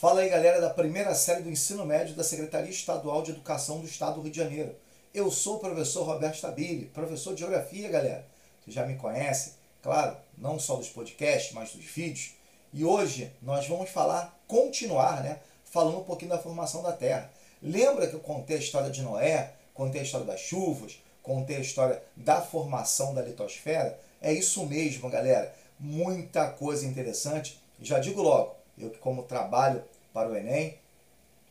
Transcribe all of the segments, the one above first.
Fala aí, galera, da primeira série do ensino médio da Secretaria Estadual de Educação do Estado do Rio de Janeiro. Eu sou o professor Roberto Stabile, professor de Geografia, galera. Você já me conhece, claro, não só dos podcasts, mas dos vídeos. E hoje nós vamos falar, continuar, né, falando um pouquinho da formação da Terra. Lembra que eu contei a história de Noé, contei a história das chuvas, contei a história da formação da litosfera? É isso mesmo, galera. Muita coisa interessante. Já digo logo, eu como trabalho para o Enem,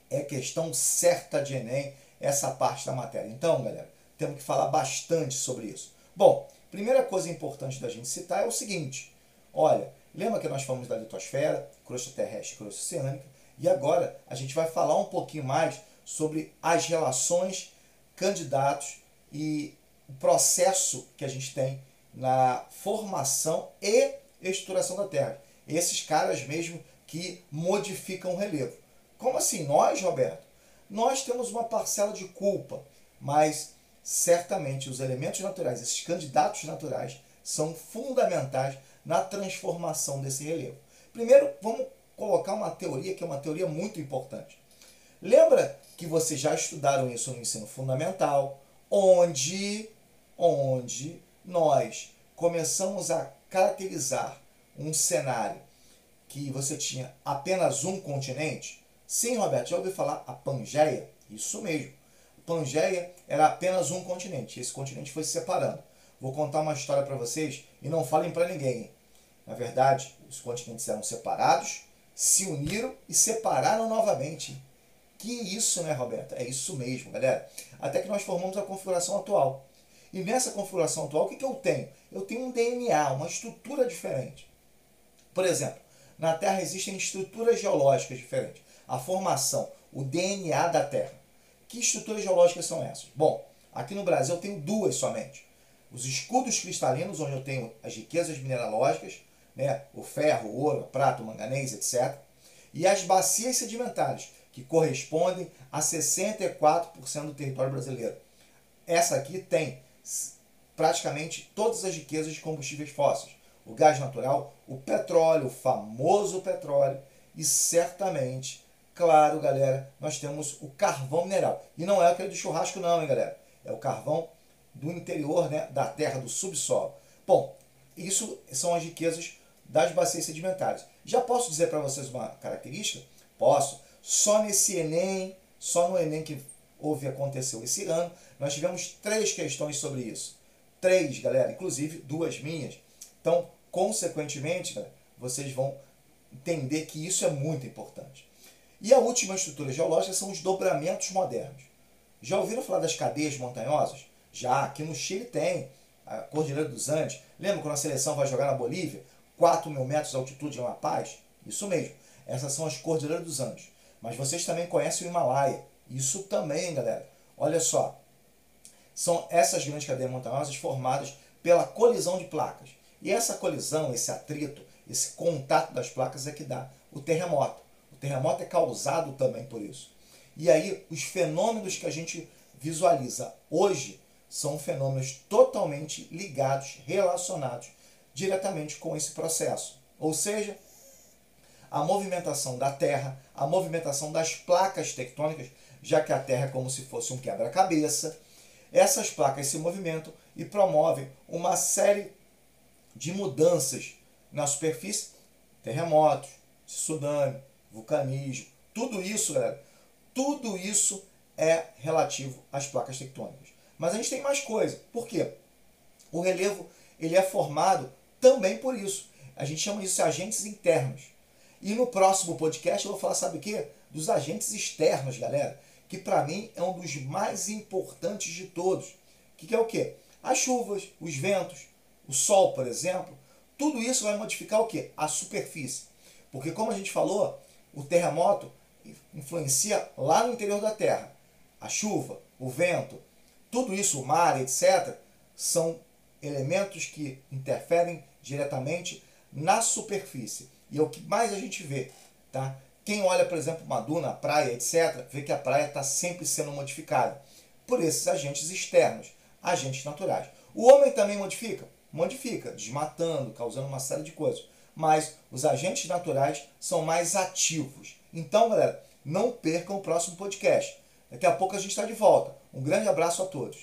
é questão certa de Enem essa parte da matéria. Então, galera, temos que falar bastante sobre isso. Bom, primeira coisa importante da gente citar é o seguinte: olha, lembra que nós falamos da litosfera, crosta terrestre e crosta oceânica, e agora a gente vai falar um pouquinho mais sobre as relações candidatos e o processo que a gente tem na formação e estruturação da Terra. Esses caras mesmo que modificam o relevo. Como assim? Nós, Roberto? Nós temos uma parcela de culpa, mas certamente os elementos naturais, esses candidatos naturais, são fundamentais na transformação desse relevo. Primeiro, vamos colocar uma teoria que é uma teoria muito importante. Lembra que vocês já estudaram isso no ensino fundamental, onde, onde nós começamos a caracterizar um cenário que você tinha apenas um continente? Sim, Roberto, já ouviu falar a Pangeia? Isso mesmo. Pangeia era apenas um continente. Esse continente foi se separando. Vou contar uma história para vocês e não falem para ninguém. Na verdade, os continentes eram separados, se uniram e separaram novamente. Que isso, né, Roberto? É isso mesmo, galera. Até que nós formamos a configuração atual. E nessa configuração atual, o que, que eu tenho? Eu tenho um DNA, uma estrutura diferente. Por exemplo, na Terra existem estruturas geológicas diferentes. A formação, o DNA da Terra. Que estruturas geológicas são essas? Bom, aqui no Brasil eu tenho duas somente. Os escudos cristalinos, onde eu tenho as riquezas mineralógicas, né, o ferro, o ouro, a prata, o manganês, etc. E as bacias sedimentares, que correspondem a 64% do território brasileiro. Essa aqui tem praticamente todas as riquezas de combustíveis fósseis o gás natural, o petróleo, o famoso petróleo e certamente, claro, galera, nós temos o carvão mineral. E não é aquele do churrasco não, hein, galera? É o carvão do interior, né, da terra, do subsolo. Bom, isso são as riquezas das bacias sedimentares. Já posso dizer para vocês uma característica? Posso. Só nesse Enem, só no Enem que houve aconteceu esse ano, nós tivemos três questões sobre isso. Três, galera, inclusive duas minhas. Então, Consequentemente, vocês vão entender que isso é muito importante. E a última estrutura geológica são os dobramentos modernos. Já ouviram falar das cadeias montanhosas? Já, aqui no Chile tem, a Cordilheira dos Andes. Lembra quando a seleção vai jogar na Bolívia? 4 mil metros de altitude em La Paz? Isso mesmo, essas são as Cordilheiras dos Andes. Mas vocês também conhecem o Himalaia. Isso também, galera. Olha só, são essas grandes cadeias montanhosas formadas pela colisão de placas. E essa colisão, esse atrito, esse contato das placas é que dá o terremoto. O terremoto é causado também por isso. E aí, os fenômenos que a gente visualiza hoje são fenômenos totalmente ligados, relacionados diretamente com esse processo. Ou seja, a movimentação da Terra, a movimentação das placas tectônicas, já que a Terra é como se fosse um quebra-cabeça. Essas placas se movimentam e promovem uma série de mudanças na superfície, terremotos, tsunami, vulcanismo, tudo isso, galera, tudo isso é relativo às placas tectônicas. Mas a gente tem mais coisa. Por quê? O relevo ele é formado também por isso. A gente chama isso de agentes internos. E no próximo podcast eu vou falar, sabe o quê? Dos agentes externos, galera. Que para mim é um dos mais importantes de todos. Que, que é o quê? As chuvas, os ventos, o Sol, por exemplo, tudo isso vai modificar o que? A superfície. Porque, como a gente falou, o terremoto influencia lá no interior da Terra. A chuva, o vento, tudo isso, o mar, etc., são elementos que interferem diretamente na superfície. E é o que mais a gente vê. Tá? Quem olha, por exemplo, uma duna, praia, etc., vê que a praia está sempre sendo modificada por esses agentes externos, agentes naturais. O homem também modifica? Modifica, desmatando, causando uma série de coisas. Mas os agentes naturais são mais ativos. Então, galera, não percam o próximo podcast. Daqui a pouco a gente está de volta. Um grande abraço a todos.